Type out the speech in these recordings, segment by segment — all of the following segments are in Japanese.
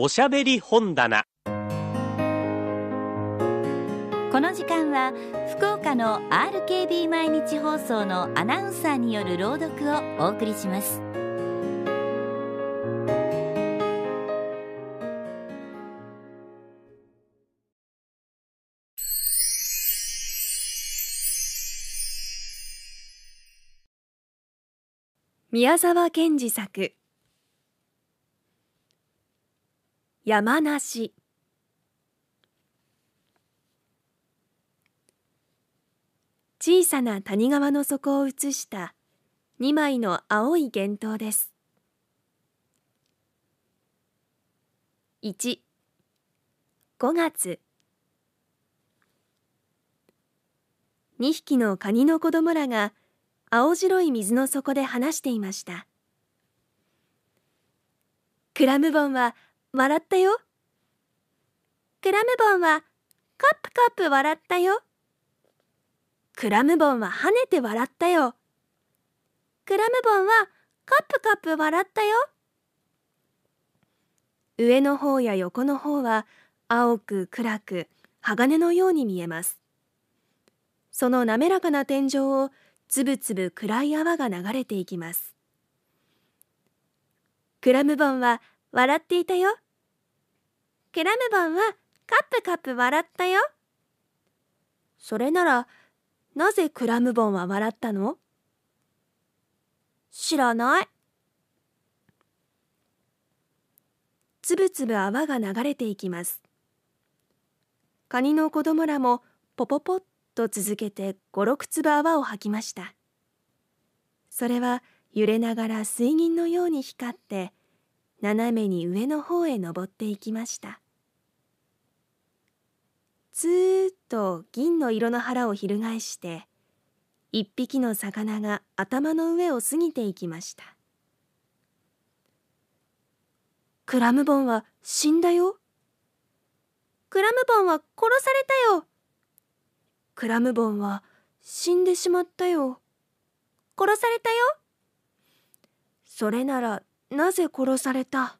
おしゃべり本棚。この時間は福岡の RKB 毎日放送のアナウンサーによる朗読をお送りします。宮沢賢治作山梨。小さな谷川の底を映した2枚の青い幻灯です。1 5月。2匹のカニの子供らが青白い水の底で話していました。クラムボンは笑ったよ。クラムボンはカップカップ笑ったよ。クラムボンは跳ねて笑ったよ。クラムボンはカップカップ笑ったよ。上の方や横の方は青く暗く鋼のように見えます。その滑らかな天井をつぶつぶ暗い泡が流れていきます。クラムボンは笑っていたよ。クラムボンはカップカップ笑ったよ。それならなぜクラムボンは笑ったの？知らない。つぶつぶ泡が流れていきます。カニの子供らもポポポッと続けて五六粒泡を吐きました。それは揺れながら水銀のように光って斜めに上の方へ登っていきましたずーっと銀の色の腹を翻して一匹の魚が頭の上を過ぎていきましたクラムボンは死んだよクラムボンは殺されたよクラムボンは死んでしまったよ。殺されたよ。それならなぜ殺された？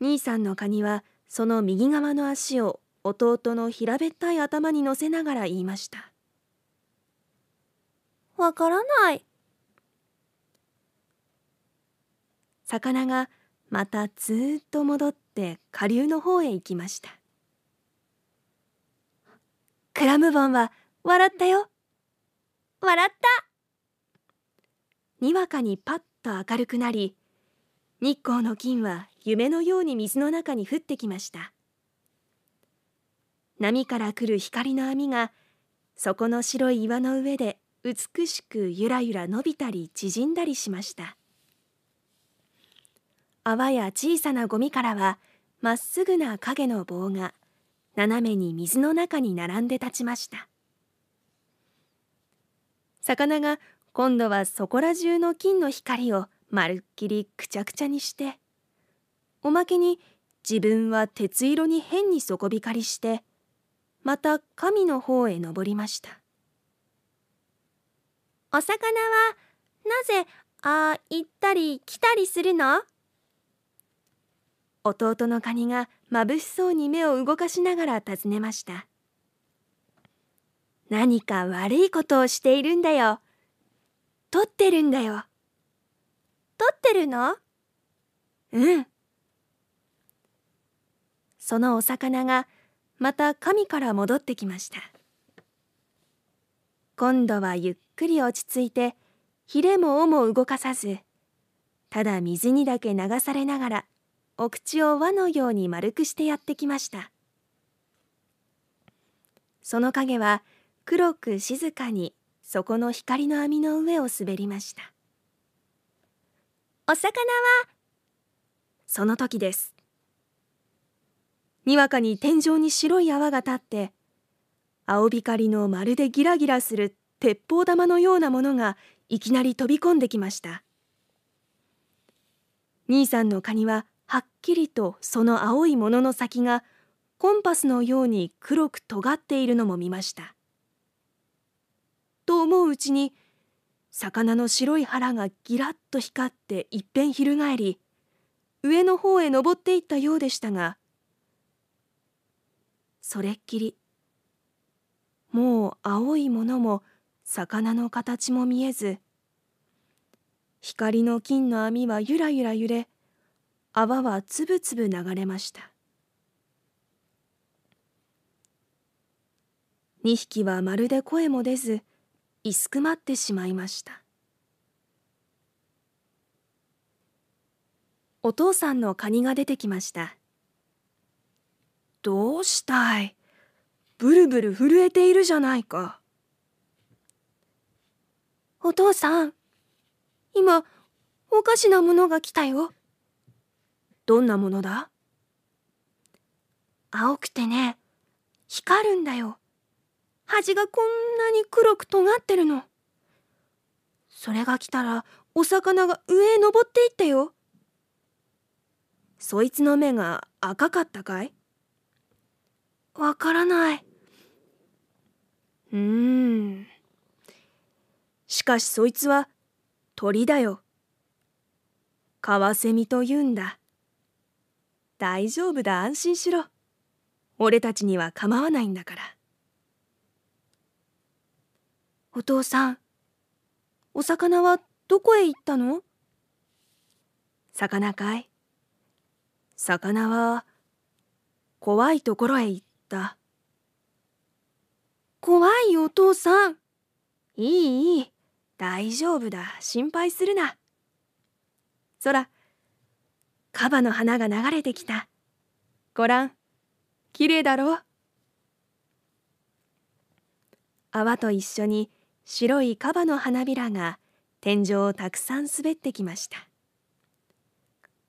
兄さんのカニはその右側の足を弟の平べったい頭に乗せながら言いました。わからない。魚がまたずっと戻って下流の方へ行きました。クラムボンは笑ったよ。笑ったにわかにパッと明るくなり、日光の金は夢のように水の中に降ってきました。波から来る光の網が、そこの白い岩の上で美しくゆらゆら伸びたり縮んだりしました。泡や小さなゴミからは、まっすぐな影の棒が、斜めに水の中に並んで立ちました魚が今度はそこら中の金の光をまるっきりくちゃくちゃにしておまけに自分は鉄色に変に底光りしてまた神の方へ登りました。お魚はなぜああ行ったり来たりするの？弟のカニが眩しそうに目を動かしながら尋ねました。何か悪いことをしているんだよ。取ってるんだよ。取ってるの？うん。そのお魚がまた神から戻ってきました。今度はゆっくり落ち着いてひれも尾も動かさずただ水にだけ流されながらお口を輪のように丸くしてやってきました。その影は黒く静かにそこの光の網の上を滑りました。お魚はその時です。にわかに天井に白い泡が立って青光のまるでギラギラする鉄砲玉のようなものがいきなり飛び込んできました。兄さんのカニははっきりとその青いものの先がコンパスのように黒く尖っているのも見ました。と思ううちに魚の白い腹がギラッと光っていっぺん翻り上の方へ登っていったようでしたがそれっきりもう青いものも魚の形も見えず光の金の網はゆらゆら揺れ泡はつぶつぶ流れました。二匹はまるで声も出ずすくまってしまいました。お父さんのカニが出てきました。どうしたい？ブルブル震えているじゃないか。お父さん今おかしなものが来たよ。どんなものだ？青くてね光るんだよ。端がこんなに黒く尖ってるのそれが来たらお魚が上へ登っていったよそいつの目が赤かったかい？わからない。うーん。しかしそいつは鳥だよ。カワセミと言うんだ。大丈夫だ安心しろ。俺たちには構わないんだから。お父さん、お魚はどこへ行ったの？魚かい？魚は怖いところへ行った。怖いお父さん。いいいい。大丈夫だ。心配するな。そらカバの花が流れてきた。ごらんきれいだろう。泡と一緒に白いカバの花びらが天井をたくさん滑ってきました。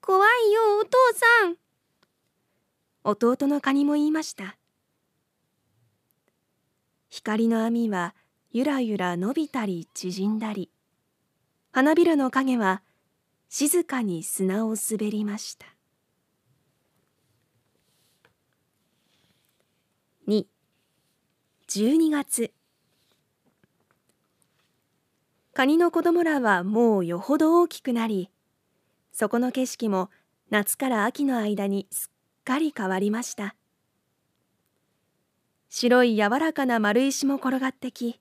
怖いよお父さん。弟のカニも言いました。光の網はゆらゆら伸びたり縮んだり花びらの影は静かに砂を滑りました。2 12月カニの子供らはもうよほど大きくなりそこの景色も夏から秋の間にすっかり変わりました。白い柔らかな丸石も転がってき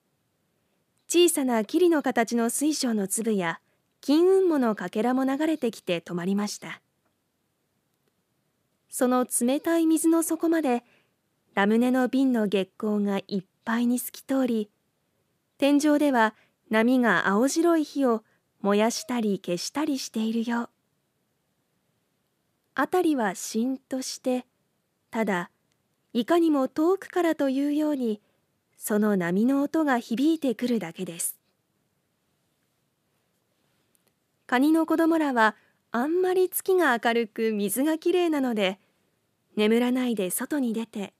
小さな霧の形の水晶の粒や金雲母のかけらも流れてきて止まりました。その冷たい水の底までラムネの瓶の月光がいっぱいに透き通り天井では波が青白い火を燃やしたり消したりしているよう。辺りはしんとしてただいかにも遠くからというようにその波の音が響いてくるだけです。カニの子供らはあんまり月が明るく水がきれいなので眠らないで外に出て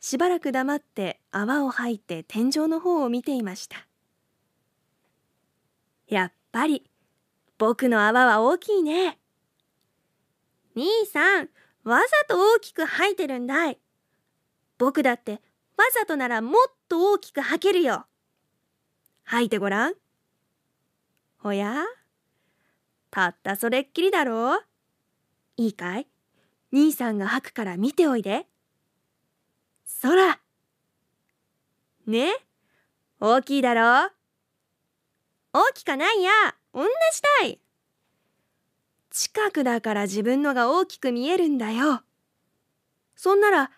しばらく黙って泡を吐いて天井の方を見ていました。やっぱり僕の泡は大きいね兄さん、わざと大きく吐いてるんだい。僕だってわざとならもっと大きく吐けるよ。吐いてごらん。おや？たったそれっきりだろういいかい？兄さんが吐くから見ておいで。そら。ね？大きいだろう大きかないや。同じたい。近くだから自分のが大きく見えるんだよ。そんなら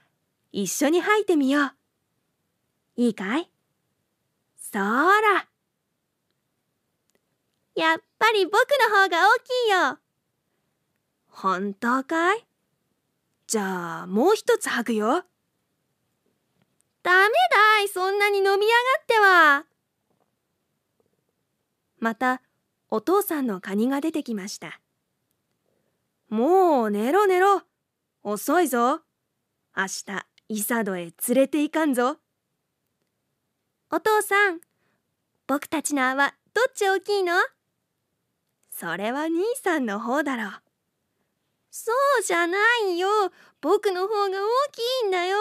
一緒に吐いてみよう。いいかい？そら。やっぱり僕の方が大きいよ。本当かい？じゃあもう一つ吐くよ。ダメだいそんなに飲み上がっては。またお父さんのカニが出てきました。もう寝ろ寝ろ。遅いぞ。明日、イサドへ連れて行かんぞ。お父さん、僕たちの泡、どっち大きいの？それは兄さんの方だろう。そうじゃないよ。僕の方が大きいんだよ。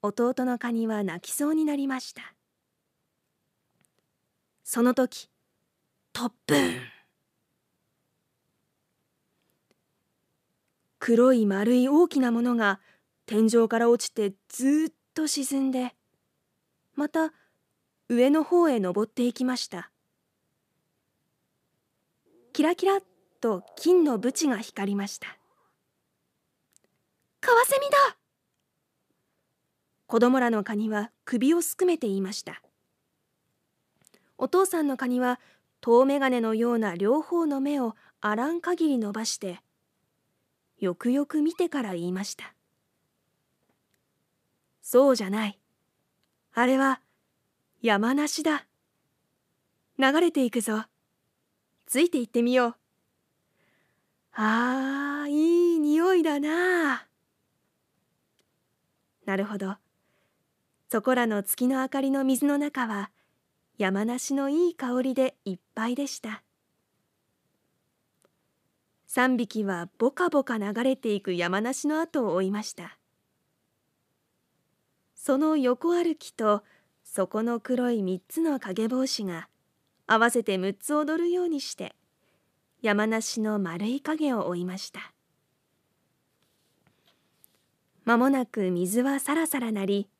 弟のカニは泣きそうになりました。その時、トップン。黒い丸い大きなものが天井から落ちてずっと沈んでまた上の方へ登っていきました。キラキラっと金のブチが光りましたカワセミだ！子供らのカニは首をすくめて言いました。お父さんのカニは遠眼鏡のような両方の目をあらん限り伸ばしてよくよく見てから言いました。そうじゃない。あれは山梨だ。流れていくぞ。ついて行ってみよう。あーいい匂いだな。なるほど。そこらの月の明かりの水の中は山梨のいい香りでいっぱいでした。3匹はぼかぼか流れていく山梨の後を追いました。その横歩きと底の黒い3つの影帽子が合わせて6つ踊るようにして山梨の丸い影を追いました。間もなく水はさらさらなり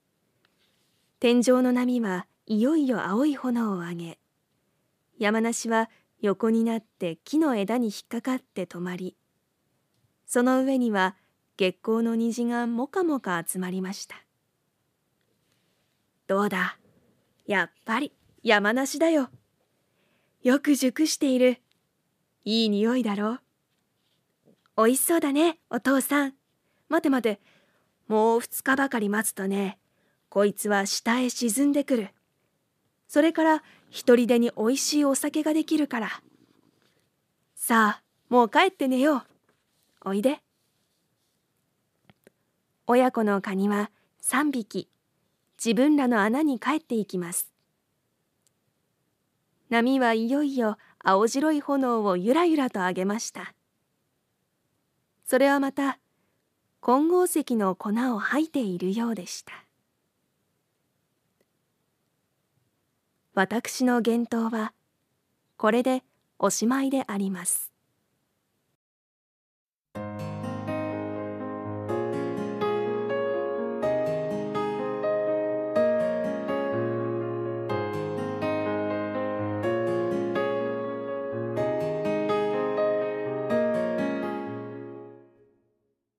天井の波はいよいよ青い炎を上げ山梨は横になって木の枝に引っかかって止まりその上には月光の虹がもかもか集まりました。どうだ？やっぱり山梨だよ。よく熟している。いい匂いだろう。おいしそうだねお父さん。待て待て。もう二日ばかり待つとねこいつは下へ沈んでくる。それから一人でにおいしいお酒ができるから。さあ、もう帰って寝よう。おいで。親子のカニは3匹、自分らの穴に帰っていきます。波はいよいよ青白い炎をゆらゆらと上げました。それはまた金剛石の粉を吐いているようでした。私の言動はこれでおしまいであります。